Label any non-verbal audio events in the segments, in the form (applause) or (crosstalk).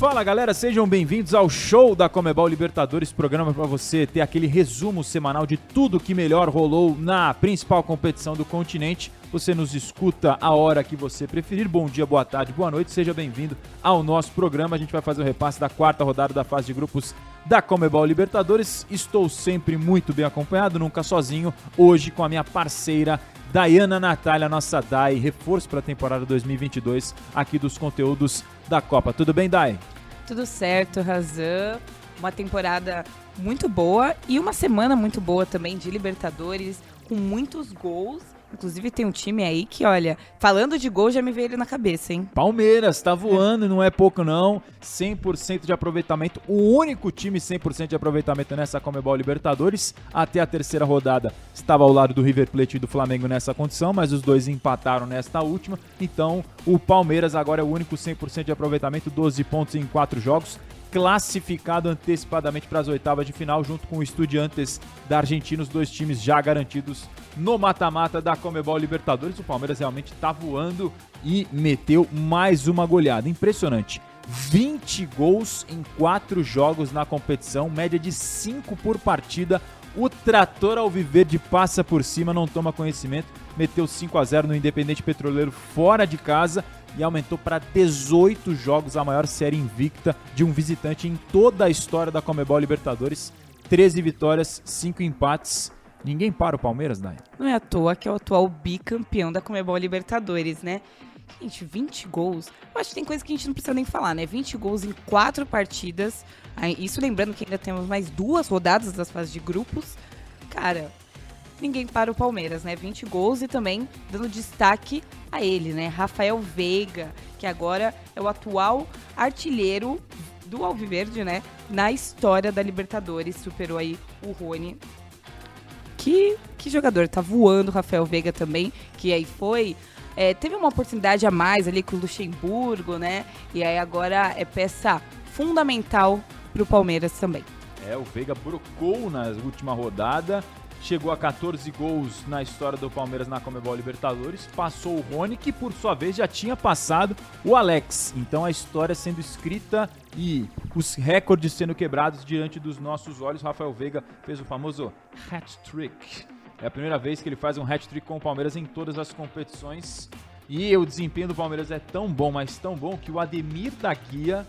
Fala galera, sejam bem-vindos ao show da Comebol Libertadores, programa para você ter aquele resumo semanal de tudo que melhor rolou na principal competição do continente. Você nos escuta a hora que você preferir. Bom dia, boa tarde, boa noite, seja bem-vindo ao nosso programa. A gente vai fazer o repasse da quarta rodada da fase de grupos da Comebol Libertadores. Estou sempre muito bem acompanhado, nunca sozinho. Hoje com a minha parceira Dayana Natália, nossa Dai, reforço para a temporada 2022 aqui dos conteúdos da Copa. Tudo bem, Dai? Tudo certo, Razan. Uma temporada muito boa e uma semana muito boa também de Libertadores, com muitos gols Inclusive tem um time aí que, olha, falando de gol já me veio ele na cabeça, hein? Palmeiras, tá voando, não é pouco não. 100% de aproveitamento, o único time 100% de aproveitamento nessa Comebol Libertadores. Até a terceira rodada estava ao lado do River Plate e do Flamengo nessa condição, mas os dois empataram nesta última. Então, o Palmeiras agora é o único 100% de aproveitamento, 12 pontos em 4 jogos classificado antecipadamente para as oitavas de final, junto com o Estudiantes da Argentina, os dois times já garantidos no mata-mata da Comebol Libertadores. O Palmeiras realmente está voando e meteu mais uma goleada. Impressionante. 20 gols em 4 jogos na competição, média de 5 por partida. O trator Alviverde passa por cima, não toma conhecimento, meteu 5 a 0 no Independente Petroleiro fora de casa e aumentou para 18 jogos, a maior série invicta de um visitante em toda a história da Comebol Libertadores. 13 vitórias, 5 empates. Ninguém para o Palmeiras, Dai. Não é à toa que é o atual bicampeão da Comebol Libertadores, né? Gente, 20 gols. Eu acho que tem coisa que a gente não precisa nem falar, né? 20 gols em quatro partidas. Isso lembrando que ainda temos mais duas rodadas das fases de grupos. Cara, ninguém para o Palmeiras, né? 20 gols e também dando destaque a ele, né? Rafael Veiga, que agora é o atual artilheiro do Alviverde, né? Na história da Libertadores, superou aí o Rony. Que, que jogador, tá voando Rafael Veiga também, que aí foi é, teve uma oportunidade a mais ali com o Luxemburgo, né? E aí agora é peça fundamental para o Palmeiras também. É, o Veiga brocou na última rodada, chegou a 14 gols na história do Palmeiras na Comebol Libertadores, passou o Rony, que por sua vez já tinha passado o Alex. Então a história sendo escrita e os recordes sendo quebrados diante dos nossos olhos. Rafael Veiga fez o famoso hat-trick. É a primeira vez que ele faz um hat-trick com o Palmeiras em todas as competições. E o desempenho do Palmeiras é tão bom, mas tão bom, que o Ademir da Guia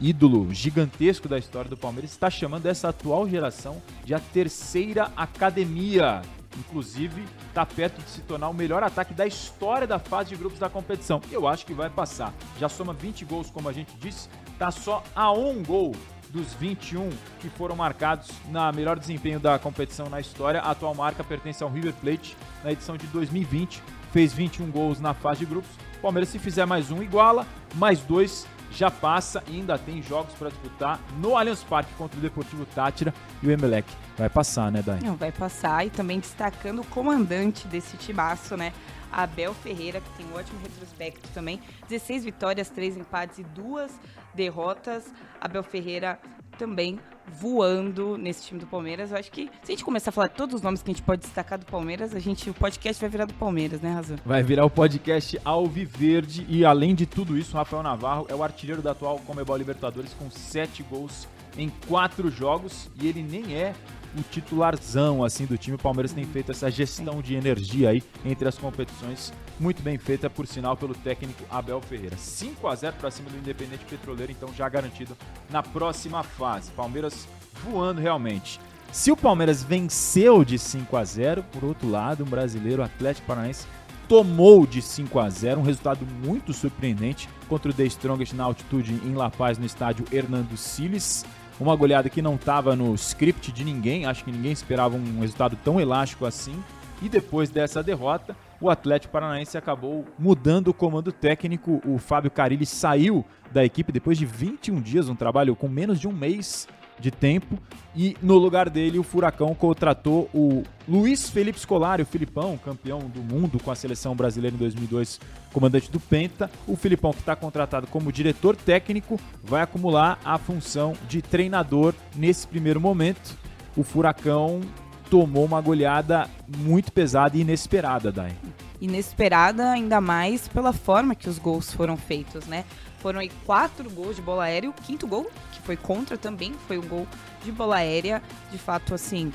ídolo gigantesco da história do Palmeiras, está chamando essa atual geração de a terceira academia. Inclusive, está perto de se tornar o melhor ataque da história da fase de grupos da competição. Eu acho que vai passar. Já soma 20 gols, como a gente disse, está só a um gol dos 21 que foram marcados na melhor desempenho da competição na história. A atual marca pertence ao River Plate na edição de 2020, fez 21 gols na fase de grupos. Palmeiras, se fizer mais um, iguala, mais dois, já passa e ainda tem jogos para disputar no Allianz Parque contra o Deportivo Tátira e o Emelec. Vai passar, né, Dai? Não, vai passar e também destacando o comandante desse timaço, né? Abel Ferreira, que tem um ótimo retrospecto também. 16 vitórias, 3 empates e 2 derrotas. Abel Ferreira também voando nesse time do Palmeiras. Eu acho que se a gente começar a falar todos os nomes que a gente pode destacar do Palmeiras, a gente, o podcast vai virar do Palmeiras, né, Razão? Vai virar o podcast Alviverde e além de tudo isso, o Rafael Navarro é o artilheiro da atual Comebol Libertadores com sete gols em quatro jogos e ele nem é o titularzão assim do time. O Palmeiras tem feito essa gestão de energia aí entre as competições, muito bem feita por sinal pelo técnico Abel Ferreira. 5 a 0 para cima do Independente Petroleiro, então já garantido na próxima fase. Palmeiras voando realmente. Se o Palmeiras venceu de 5 a 0, por outro lado, um brasileiro Atlético Paranaense tomou de 5 a 0, um resultado muito surpreendente contra o The Strongest na altitude em La Paz no estádio Hernando Siles. Uma goleada que não estava no script de ninguém, acho que ninguém esperava um resultado tão elástico assim. E depois dessa derrota, o Atlético Paranaense acabou mudando o comando técnico. O Fábio Carilli saiu da equipe depois de 21 dias, um trabalho com menos de um mês de tempo. E no lugar dele, o Furacão contratou o Luiz Felipe Scolari, o Filipão, campeão do mundo com a seleção brasileira em 2002, comandante do Penta. O Filipão, que está contratado como diretor técnico, vai acumular a função de treinador nesse primeiro momento. O Furacão tomou uma goleada muito pesada e inesperada, Dai. Inesperada, ainda mais pela forma que os gols foram feitos, né? Foram aí quatro gols de bola aérea. O quinto gol, foi contra também, foi um gol de bola aérea. De fato, assim,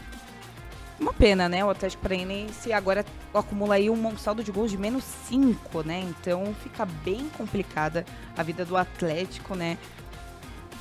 uma pena, né? O Atlético Paranaense agora acumula aí um saldo de gols de menos 5, né? Então fica bem complicada a vida do Atlético, né?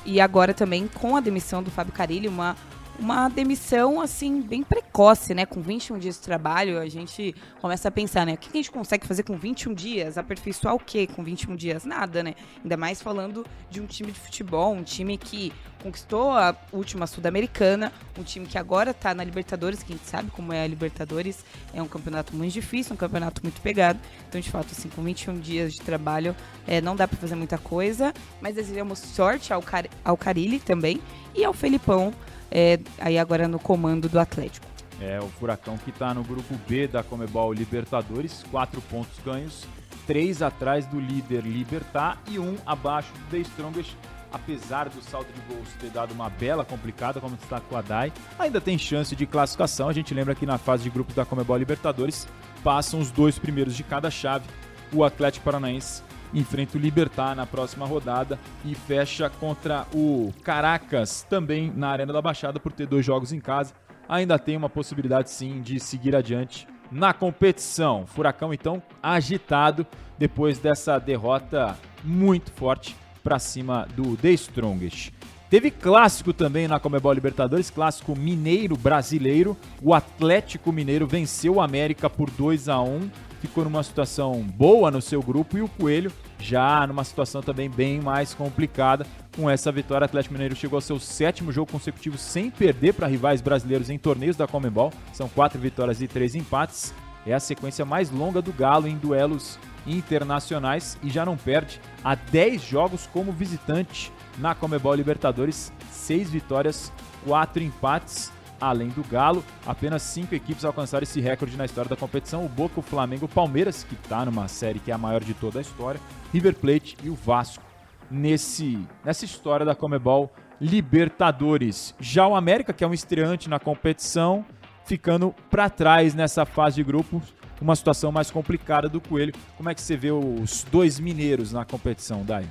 E agora também com a demissão do Fábio Carilli, uma uma demissão, assim, bem precoce, né? Com 21 dias de trabalho, a gente começa a pensar, né? O que a gente consegue fazer com 21 dias? Aperfeiçoar o quê com 21 dias? Nada, né? Ainda mais falando de um time de futebol, um time que conquistou a última Sul-Americana, um time que agora tá na Libertadores, que a gente sabe como é a Libertadores, é um campeonato muito difícil, um campeonato muito pegado. Então, de fato, assim, com 21 dias de trabalho, é, não dá para fazer muita coisa, mas desejamos sorte ao, Car ao Carilli também e ao Felipão, é, aí agora no comando do Atlético. É, o Furacão que está no grupo B da Comebol Libertadores, quatro pontos ganhos, três atrás do líder Libertar e um abaixo do The Strongest. Apesar do saldo de gols ter dado uma bela complicada, como destacou a Dai, ainda tem chance de classificação. A gente lembra que na fase de grupos da Comebol Libertadores passam os dois primeiros de cada chave. O Atlético Paranaense enfrenta o Libertar na próxima rodada e fecha contra o Caracas também na Arena da Baixada por ter dois jogos em casa. Ainda tem uma possibilidade sim de seguir adiante na competição. Furacão então agitado depois dessa derrota muito forte para cima do The Strongest. Teve clássico também na Comebol Libertadores, clássico mineiro brasileiro. O Atlético Mineiro venceu o América por 2 a 1 ficou numa situação boa no seu grupo e o Coelho já numa situação também bem mais complicada. Com essa vitória, Atlético Mineiro chegou ao seu sétimo jogo consecutivo sem perder para rivais brasileiros em torneios da Comebol. São quatro vitórias e três empates. É a sequência mais longa do Galo em duelos internacionais e já não perde há 10 jogos como visitante na Comebol Libertadores. Seis vitórias, quatro empates além do Galo. Apenas cinco equipes alcançaram esse recorde na história da competição: o Boca, o Flamengo, o Palmeiras, que está numa série que é a maior de toda a história, River Plate e o Vasco nesse nessa história da Comebol Libertadores. Já o América, que é um estreante na competição, ficando para trás nessa fase de grupos, uma situação mais complicada do Coelho. Como é que você vê os dois mineiros na competição, Dai?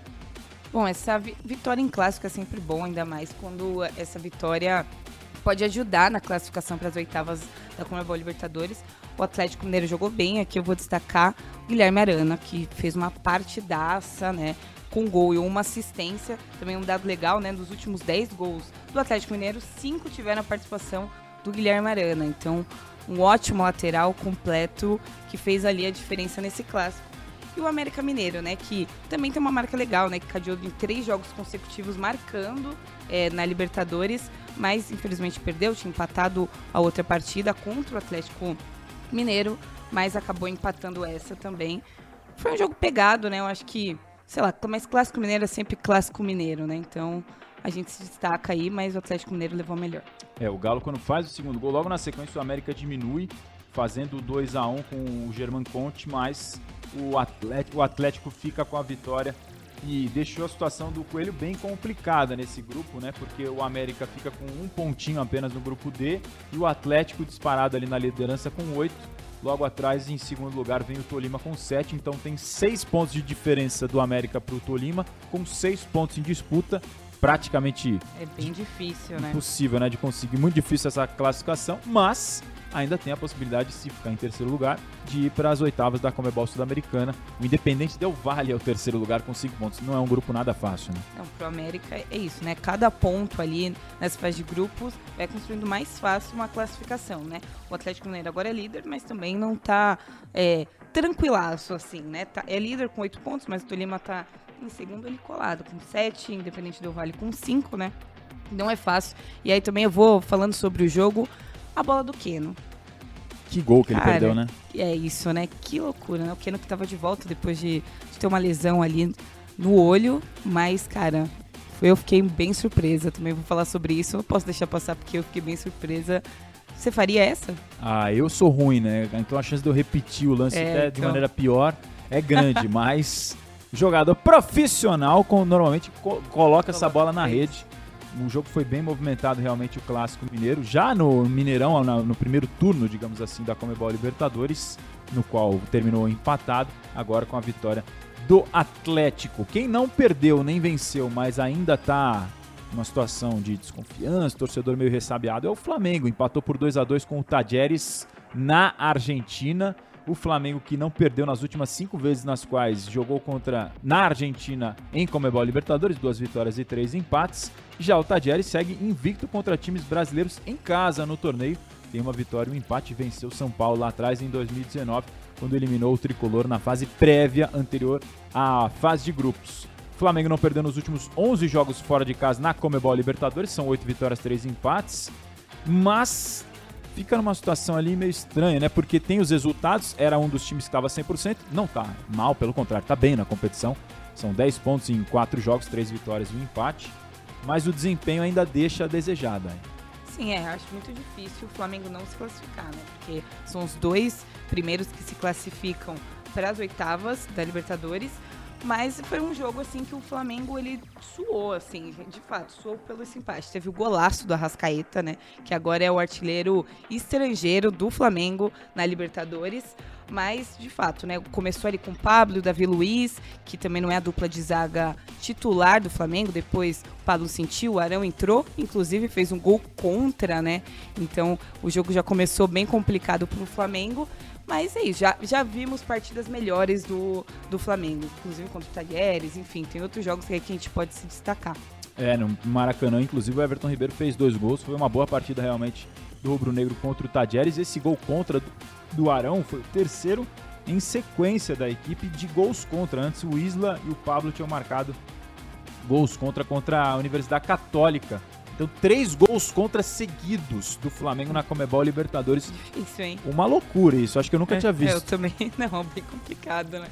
Bom, essa vitória em clássico é sempre bom, ainda mais quando essa vitória pode ajudar na classificação para as oitavas da Comebol Libertadores. O Atlético Mineiro jogou bem, aqui eu vou destacar o Guilherme Arana, que fez uma partidaça, né? Com gol e uma assistência. Também um dado legal, né? Dos últimos 10 gols do Atlético Mineiro, 5 tiveram a participação do Guilherme Arana. Então, um ótimo lateral completo que fez ali a diferença nesse clássico. E o América Mineiro, né? Que também tem uma marca legal, né? Que cadeou em três jogos consecutivos marcando é, na Libertadores, mas infelizmente perdeu, tinha empatado a outra partida contra o Atlético Mineiro, mas acabou empatando essa também. Foi um jogo pegado, né? Eu acho que, sei lá, mas clássico mineiro é sempre clássico mineiro, né? Então a gente se destaca aí, mas o Atlético Mineiro levou melhor. É, o Galo quando faz o segundo gol, logo na sequência o América diminui, fazendo 2 a 1 com o German Conte, mas o Atlético, o Atlético fica com a vitória e deixou a situação do Coelho bem complicada nesse grupo, né? Porque o América fica com um pontinho apenas no grupo D e o Atlético disparado ali na liderança com oito. Logo atrás, em segundo lugar, vem o Tolima com sete. Então tem seis pontos de diferença do América para o Tolima, com seis pontos em disputa. Praticamente. É bem difícil, né? Impossível, né? De conseguir. Muito difícil essa classificação, mas ainda tem a possibilidade, se ficar em terceiro lugar, de ir para as oitavas da Comebol Sul-Americana. O Independente Del Valle é o terceiro lugar com cinco pontos. Não é um grupo nada fácil, né? Não, pro América é isso, né? Cada ponto ali nessa fase de grupos vai construindo mais fácil uma classificação, né? O Atlético Mineiro agora é líder, mas também não tá é, tranquilaço, assim, né? Tá, é líder com oito pontos, mas o Tolima tá em segundo ali colado, com sete, Independente Del Valle com cinco, né? Não é fácil. E aí também eu vou falando sobre o jogo a bola do Keno. Que gol que Cara, ele perdeu, né? É isso, né? Que loucura, né? O Keno que tava de volta depois de, de ter uma lesão ali no olho, mas, cara, Eu fiquei bem surpresa, também vou falar sobre isso. Não posso deixar passar porque eu fiquei bem surpresa. Você faria essa? Ah, eu sou ruim, né? Então a chance de eu repetir o lance É, até de então. maneira pior é grande, (laughs) mas jogador profissional com, normalmente co- coloca essa bola na rede. O jogo foi bem movimentado, realmente, o clássico mineiro. Já no Mineirão, no primeiro turno, digamos assim, da Comebol Libertadores, no qual terminou empatado, agora com a vitória do Atlético. Quem não perdeu nem venceu, mas ainda tá numa situação de desconfiança, torcedor meio ressabiado, é o Flamengo. Empatou por 2 a 2 com o Tajeres na Argentina. O Flamengo que não perdeu nas últimas cinco vezes nas quais jogou contra na Argentina em Comebol Libertadores, duas vitórias e três empates. Já o Tajeres segue invicto contra times brasileiros em casa no torneio. Tem uma vitória um empate, venceu São Paulo lá atrás em 2019, quando eliminou o tricolor na fase prévia anterior à fase de grupos. Flamengo não perdeu nos últimos 11 jogos fora de casa na Comebol Libertadores, são 8 vitórias, 3 empates, mas fica numa situação ali meio estranha, né? Porque tem os resultados, era um dos times que estava 100%, não tá mal, pelo contrário, tá bem na competição. São 10 pontos em 4 jogos, 3 vitórias e um empate, mas o desempenho ainda deixa a desejar, Dai. Sim, é, acho muito difícil o Flamengo não se classificar, né? Porque são os dois primeiros que se classificam para as oitavas da Libertadores. Mas foi um jogo assim que o Flamengo ele suou, assim, de fato, suou pelo empate. Teve o golaço do Arrascaeta, né? Que agora é o artilheiro estrangeiro do Flamengo na Libertadores. Mas, de fato, né? Começou ali com o Pablo o Davi Luiz, que também não é a dupla de zaga titular do Flamengo. Depois o Pablo sentiu, o Arão entrou, inclusive fez um gol contra, né? Então o jogo já começou bem complicado para o Flamengo. Mas é isso, já, já vimos partidas melhores do, do Flamengo, inclusive contra o Talheres, enfim, tem outros jogos que a gente pode se destacar. É, no Maracanã, inclusive, o Everton Ribeiro fez dois gols. Foi uma boa partida realmente do Rubro Negro contra o Tadjeres. Esse gol contra do, Arão foi o terceiro em sequência da equipe de gols contra. Antes o Isla e o Pablo tinham marcado gols contra contra a Universidade Católica. Então, três gols contra seguidos do Flamengo na Comebol Libertadores. Isso, hein? Uma loucura isso. Acho que eu nunca tinha É, Eu visto. também, (laughs) não, bem complicado, né?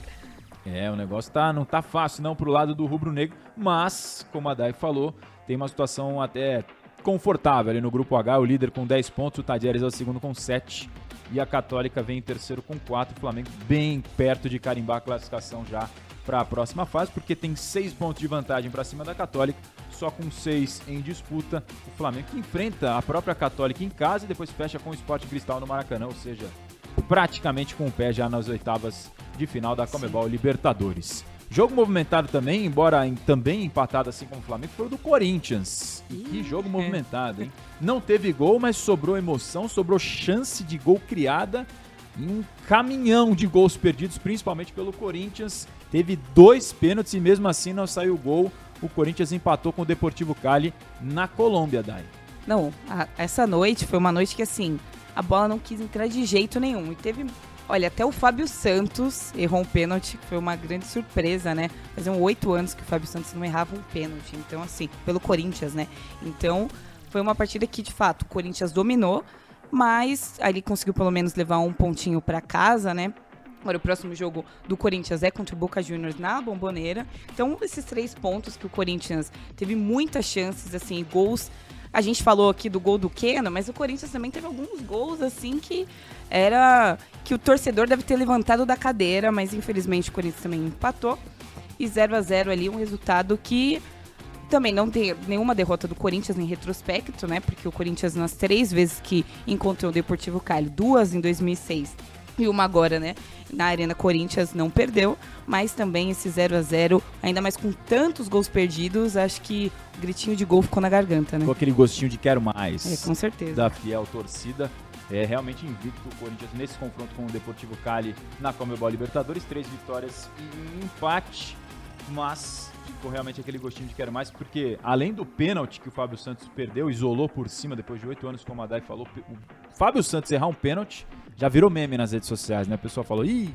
É, o negócio tá, não tá fácil não pro lado do rubro-negro, mas, como a Dai falou, tem uma situação até confortável. Ali no grupo H, o líder com 10 pontos, o Tadieres é o segundo com 7 e a Católica vem em terceiro com 4, o Flamengo bem perto de carimbar a classificação já para a próxima fase, porque tem 6 pontos de vantagem para cima da Católica, só com 6 em disputa, o Flamengo que enfrenta a própria Católica em casa e depois fecha com o Sport Cristal no Maracanã, ou seja, praticamente com o pé já nas oitavas de final da Comebol Libertadores. Jogo movimentado também, embora em- também empatado assim como o Flamengo, foi o do Corinthians. E que jogo movimentado, hein? Não teve gol, mas sobrou emoção, sobrou chance de gol criada e um caminhão de gols perdidos, principalmente pelo Corinthians. Teve dois pênaltis e mesmo assim não saiu gol. O Corinthians empatou com o Deportivo Cali na Colômbia, Dai. Não, a- essa noite foi uma noite que, assim, a bola não quis entrar de jeito nenhum. E teve, olha, até o Fábio Santos errou um pênalti, que foi uma grande surpresa, né? Faziam oito anos que o Fábio Santos não errava um pênalti. Então, assim, pelo Corinthians, né? Então, foi uma partida que, de fato, o Corinthians dominou, mas ali conseguiu pelo menos levar um pontinho para casa, né? Agora, o próximo jogo do Corinthians é contra o Boca Juniors na Bomboneira. Então, esses três pontos que o Corinthians teve muitas chances, assim, gols. A gente falou aqui do gol do Keno, mas o Corinthians também teve alguns gols, assim, que era. que o torcedor deve ter levantado da cadeira, mas infelizmente o Corinthians também empatou. E 0 a 0 ali, um resultado que também não tem nenhuma derrota do Corinthians em retrospecto, né? Porque o Corinthians, nas três vezes que encontrou o Deportivo Cali, duas em 2006 e uma agora, né? Na Arena Corinthians não perdeu, mas também esse 0 a 0 ainda mais com tantos gols perdidos, acho que o gritinho de gol ficou na garganta, né? Com aquele gostinho de quero mais. É, com certeza. da fiel torcida. É realmente invicto o Corinthians nesse confronto com o Deportivo Cali na Comebol Libertadores. Três vitórias e um empate, mas ficou realmente aquele gostinho de quero mais, porque além do pênalti que o Fábio Santos perdeu, isolou por cima depois de oito anos, como a Dai falou, o Fábio Santos errar um pênalti já virou meme nas redes sociais, né? O pessoal falou, ih,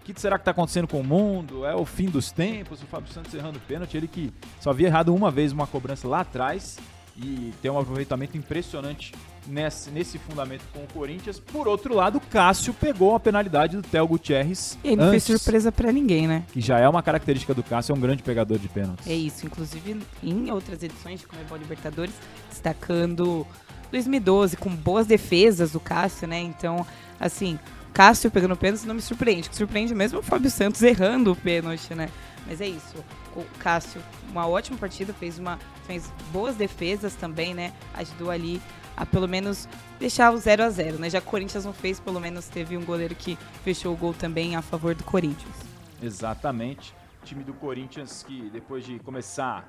o que será que tá acontecendo com o mundo? É o fim dos tempos, o Fábio Santos errando pênalti, ele que só havia errado uma vez uma cobrança lá atrás e tem um aproveitamento impressionante nesse, nesse fundamento com o Corinthians. Por outro lado, o Cássio pegou a penalidade do Theo Gutierrez. E aí não fez surpresa pra ninguém, né? Que já é uma característica do Cássio, é um grande pegador de pênaltis. É isso, inclusive em outras edições de Comebol Libertadores, destacando 2012 com boas defesas do Cássio, né? Então, assim, Cássio pegando pênalti não me surpreende. O que surpreende mesmo é o Fábio Santos (laughs) errando o pênalti, né? Mas é isso. O Cássio, uma ótima partida, fez uma fez boas defesas também, né? Ajudou ali a pelo menos deixar o 0 a 0 né? Já o Corinthians não fez, pelo menos teve um goleiro que fechou o gol também a favor do Corinthians. Exatamente. O time do Corinthians que depois de começar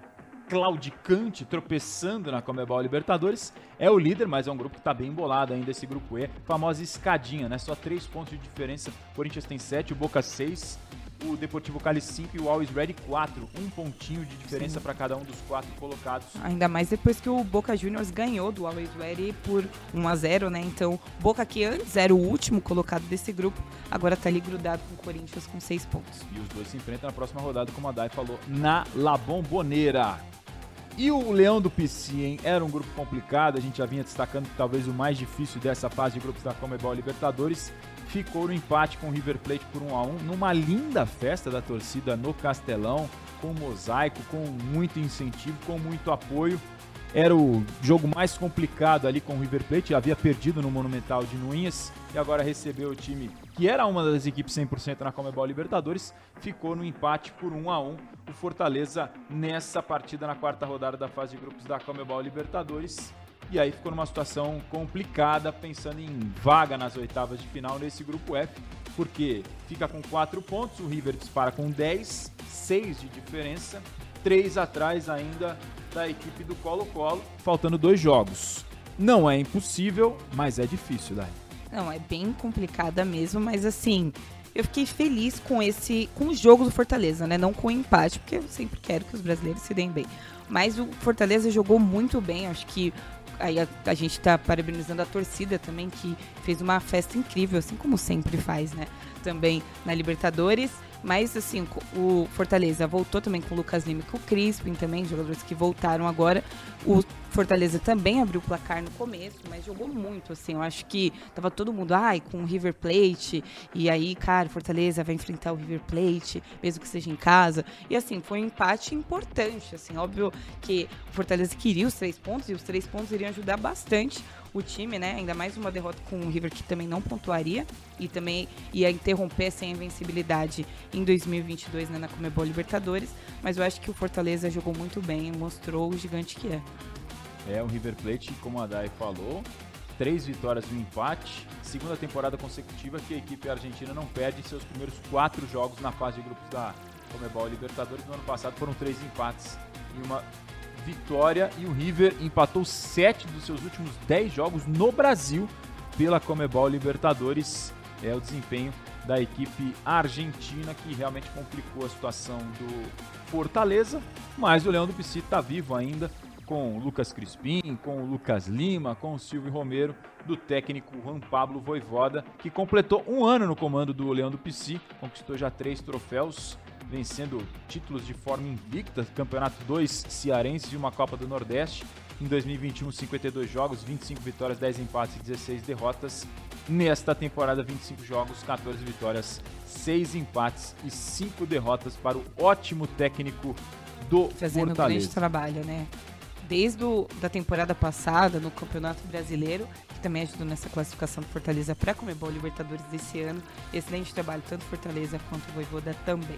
claudicante, tropeçando na Comebol Libertadores, é o líder, mas é um grupo que está bem embolado ainda, esse grupo E, famosa escadinha, né? Só três pontos de diferença, o Corinthians tem sete, o Boca seis, o Deportivo Cali 5 e o Always Ready 4. Um pontinho de diferença para cada um dos quatro colocados. Ainda mais depois que o Boca Juniors ganhou do Always Ready por 1 a 0 né? Então, Boca que antes era o último colocado desse grupo, agora tá ali grudado com o Corinthians com seis pontos. E os dois se enfrentam na próxima rodada, como a Dai falou, na La Bombonera. E o Leão do PC, hein? Era um grupo complicado, a gente já vinha destacando que talvez o mais difícil dessa fase de grupos da Comebol Libertadores ficou no empate com o River Plate por 1 a 1 numa linda festa da torcida no Castelão, com mosaico, com muito incentivo, com muito apoio. Era o jogo mais complicado ali com o River Plate, havia perdido no Monumental de Nuinhas e agora recebeu o time que era uma das equipes 100% na Comebol Libertadores, ficou no empate por 1 a 1 o Fortaleza nessa partida na quarta rodada da fase de grupos da Comebol Libertadores. E aí ficou numa situação complicada, pensando em vaga nas oitavas de final nesse grupo F, porque fica com 4 pontos, o River dispara com 10, 6 de diferença, 3 atrás ainda da equipe do Colo-Colo, faltando dois jogos. Não é impossível, mas é difícil, Dai. Não, é bem complicada mesmo, mas assim, eu fiquei feliz com esse com o jogo do Fortaleza, né? Não com o empate, porque eu sempre quero que os brasileiros se deem bem. Mas o Fortaleza jogou muito bem, acho que aí a, a gente está parabenizando a torcida também, que fez uma festa incrível, assim como sempre faz, né? Também na Libertadores. Mas, assim, o Fortaleza voltou também com o Lucas Lima e com o Crispin também, jogadores que voltaram agora. O Fortaleza também abriu o placar no começo, mas jogou muito, assim. Eu acho que tava todo mundo, ai, com o River Plate. E aí, cara, Fortaleza vai enfrentar o River Plate, mesmo que seja em casa. E, assim, foi um empate importante, assim. Óbvio que o Fortaleza queria os três pontos e os três pontos iriam ajudar bastante o time, né? Ainda mais uma derrota com o River que também não pontuaria e também ia interromper essa invencibilidade em 2022 né, na Comebol Libertadores. Mas eu acho que o Fortaleza jogou muito bem, mostrou o gigante que é. É, o River Plate, como a Dai falou, três vitórias e um empate. Segunda temporada consecutiva que a equipe argentina não perde seus primeiros quatro jogos na fase de grupos da Comebol Libertadores. No ano passado foram três empates e uma vitória e o River empatou sete dos seus últimos dez jogos no Brasil pela Comebol Libertadores. É o desempenho da equipe argentina que realmente complicou a situação do Fortaleza, mas o Leão do Pici está vivo ainda com o Lucas Crispim, com o Lucas Lima, com o Silvio Romero, do técnico Juan Pablo Voivoda, que completou um ano no comando do Leão do Pici, conquistou já três troféus, vencendo títulos de forma invicta, Campeonato 2 Cearense e uma Copa do Nordeste. Em 2021, 52 jogos, 25 vitórias, 10 empates e 16 derrotas. Nesta temporada, 25 jogos, 14 vitórias, 6 empates e 5 derrotas para o ótimo técnico do Fazendo Fortaleza. um grande trabalho, né? Desde o, da temporada passada, no Campeonato Brasileiro, que também ajudou nessa classificação do Fortaleza para a Comebol Libertadores desse ano. Excelente trabalho, tanto Fortaleza quanto o Voivoda também.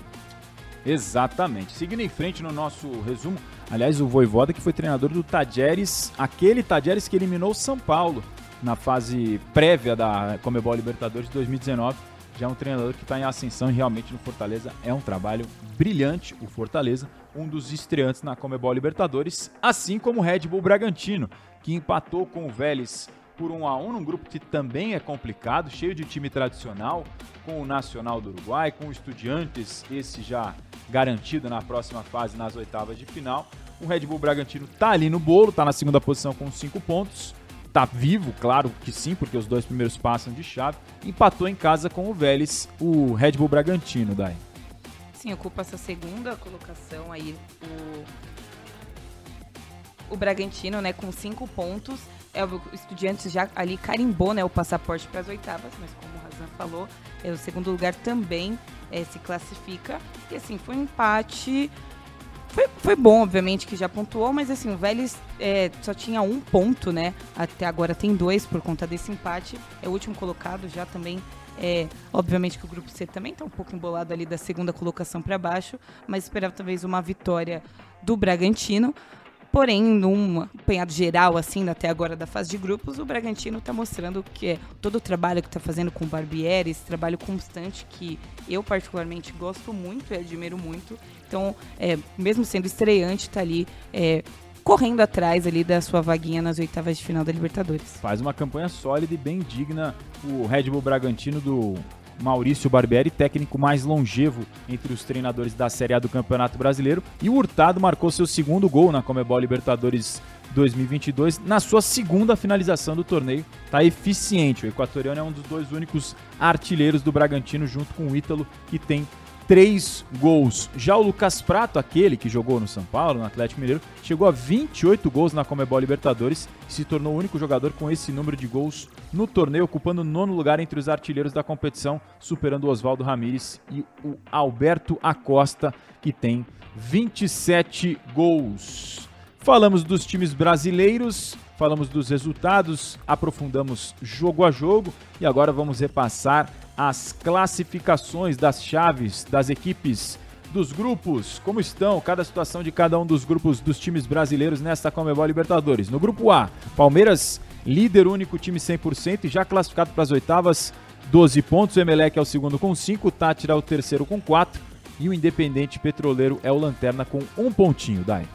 Exatamente. Seguindo em frente no nosso resumo, aliás, o Voivoda que foi treinador do Tajeres, aquele Tajeres que eliminou o São Paulo na fase prévia da Comebol Libertadores de 2019. Já é um treinador que está em ascensão e realmente no Fortaleza é um trabalho brilhante. O Fortaleza, um dos estreantes na Comebol Libertadores, assim como o Red Bull Bragantino, que empatou com o Vélez por 1 a 1 num grupo que também é complicado, cheio de time tradicional, com o Nacional do Uruguai, com o Estudiantes, esse já garantido na próxima fase nas oitavas de final. O Red Bull Bragantino tá ali no bolo, tá na segunda posição com 5 pontos. Tá vivo, claro que sim, porque os dois primeiros passam de chave. Empatou em casa com o Vélez, o Red Bull Bragantino, Dai. Sim, ocupa essa segunda colocação aí o o Bragantino, né, com cinco pontos. É, o Estudiantes já ali carimbou, né, o passaporte para as oitavas, mas como o Razan falou, é, o segundo lugar também é, se classifica. E assim, foi um empate. Foi, foi bom, obviamente, que já pontuou, mas assim, o Vélez é, só tinha um ponto, né? Até agora tem dois por conta desse empate. É o último colocado já também é, obviamente que o grupo C também está um pouco embolado ali da segunda colocação para baixo, mas esperava talvez uma vitória do Bragantino. Porém, num apanhado geral, assim, até agora da fase de grupos, o Bragantino está mostrando que é todo o trabalho que está fazendo com o Barbieri, esse trabalho constante que eu particularmente gosto muito e admiro muito. Então, é, mesmo sendo estreante, está ali é, correndo atrás ali da sua vaguinha nas oitavas de final da Libertadores. Faz uma campanha sólida e bem digna o Red Bull Bragantino do Maurício Barbieri, técnico mais longevo entre os treinadores da Série A do Campeonato Brasileiro. E o Hurtado marcou seu segundo gol na Comebol Libertadores 2022 na sua segunda finalização do torneio. Tá eficiente. O equatoriano é um dos dois únicos artilheiros do Bragantino, junto com o Ítalo, que tem três gols. Já o Lucas Prato, aquele que jogou no São Paulo, no Atlético Mineiro, chegou a 28 gols na Comebol Libertadores e se tornou o único jogador com esse número de gols no torneio, ocupando o nono lugar entre os artilheiros da competição, superando Oswaldo Ramírez e o Alberto Acosta, que tem 27 gols. Falamos dos times brasileiros, falamos dos resultados, aprofundamos jogo a jogo e agora vamos repassar as classificações das chaves das equipes dos grupos, como estão cada situação de cada um dos grupos dos times brasileiros nesta Comebol Libertadores. No grupo A, Palmeiras, líder único time 100% e já classificado para as oitavas, 12 pontos, o Emelec é o segundo com 5, o Tátira é o terceiro com 4 e o Independente Petroleiro é o lanterna com um pontinho, Dai.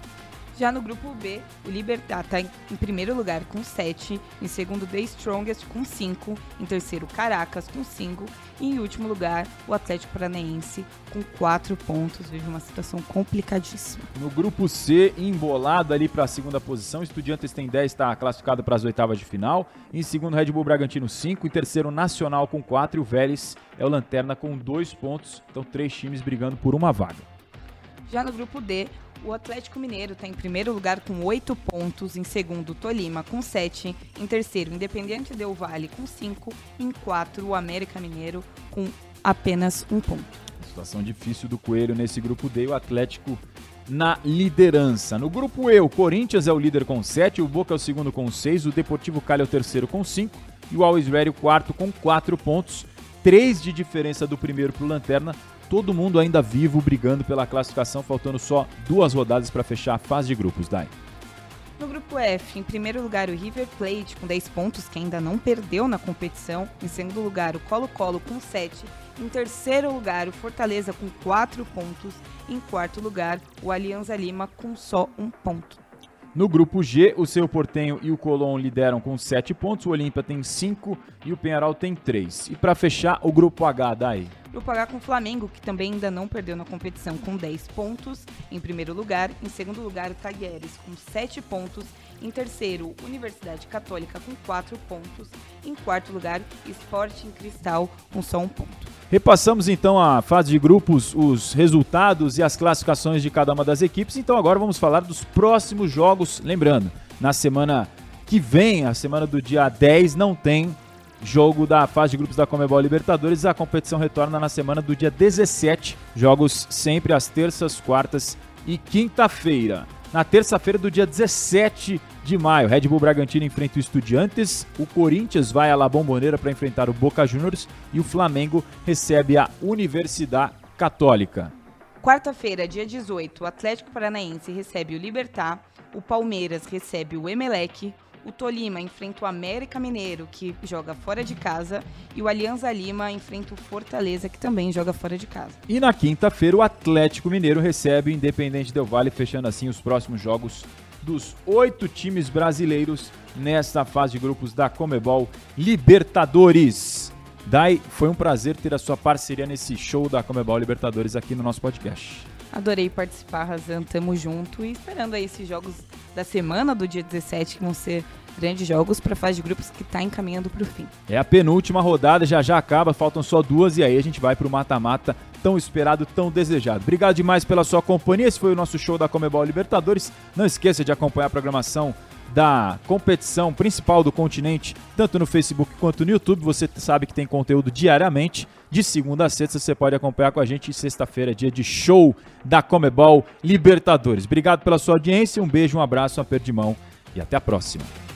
Já no grupo B, o Libertar está em primeiro lugar com 7, em segundo The Strongest com 5, em terceiro Caracas com 5 e em último lugar o Atlético Paranaense com 4 pontos. Vive uma situação complicadíssima. No grupo C, embolado ali para a segunda posição, Estudiantes tem 10, está classificado para as oitavas de final. Em segundo, Red Bull Bragantino 5, em terceiro Nacional com 4 e o Vélez é o lanterna com 2 pontos. Então três times brigando por uma vaga. Já no grupo D, o Atlético Mineiro está em primeiro lugar com 8 pontos, em segundo Tolima com 7, em terceiro Independiente Del Vale com 5, em quarto o América Mineiro com apenas um ponto. Situação difícil do Coelho nesse grupo D, o Atlético na liderança. No grupo E, o Corinthians é o líder com 7, o Boca é o segundo com 6, o Deportivo Cali é o terceiro com 5 e o Always Ready o quarto com 4 pontos. 3 de diferença do primeiro para o Lanterna, todo mundo ainda vivo brigando pela classificação, faltando só duas rodadas para fechar a fase de grupos, Dai. No grupo F, em primeiro lugar o River Plate com 10 pontos, que ainda não perdeu na competição. Em segundo lugar o Colo-Colo com 7. Em terceiro lugar o Fortaleza com 4 pontos. Em quarto lugar o Alianza Lima com só um ponto. No grupo G, o seu Portenho e o Colón lideram com 7 pontos, o Olímpia tem 5 e o Penharol tem 3. E para fechar, o grupo H, daí. Grupo H com o Flamengo, que também ainda não perdeu na competição, com 10 pontos em primeiro lugar. Em segundo lugar, o Tagueres com 7 pontos. Em terceiro, Universidade Católica com 4 pontos. Em quarto lugar, Sporting Cristal com só um ponto. Repassamos então a fase de grupos, os resultados e as classificações de cada uma das equipes. Então agora vamos falar dos próximos jogos. Lembrando, na semana que vem, a semana do dia 10, não tem jogo da fase de grupos da Comebol Libertadores. A competição retorna na semana do dia 17. Jogos sempre às terças, quartas e quinta-feira. Na terça-feira do dia 17 de maio, Red Bull Bragantino enfrenta o Estudiantes, o Corinthians vai à La Bombonera para enfrentar o Boca Juniors e o Flamengo recebe a Universidade Católica. Quarta-feira, dia 18, o Atlético Paranaense recebe o Libertar, o Palmeiras recebe o Emelec, o Tolima enfrenta o América Mineiro, que joga fora de casa, e o Alianza Lima enfrenta o Fortaleza, que também joga fora de casa. E na quinta-feira, o Atlético Mineiro recebe o Independente Del Vale, fechando assim os próximos jogos dos oito times brasileiros nesta fase de grupos da Comebol Libertadores. Dai, foi um prazer ter a sua parceria nesse show da Comebol Libertadores aqui no nosso podcast. Adorei participar, Razan. Tamo junto e esperando aí esses jogos da semana do dia 17 que vão ser grandes jogos para a fase de grupos que está encaminhando para o fim. É a penúltima rodada, já já acaba, faltam só duas e aí a gente vai para o mata-mata tão esperado, tão desejado. Obrigado demais pela sua companhia. Esse foi o nosso show da Comebol Libertadores. Não esqueça de acompanhar a programação da competição principal do continente, tanto no Facebook quanto no YouTube. Você sabe que tem conteúdo diariamente. De segunda a sexta você pode acompanhar com a gente. Sexta-feira, dia de show da Comebol Libertadores. Obrigado pela sua audiência. Um beijo, um abraço, um aperto de mão e até a próxima.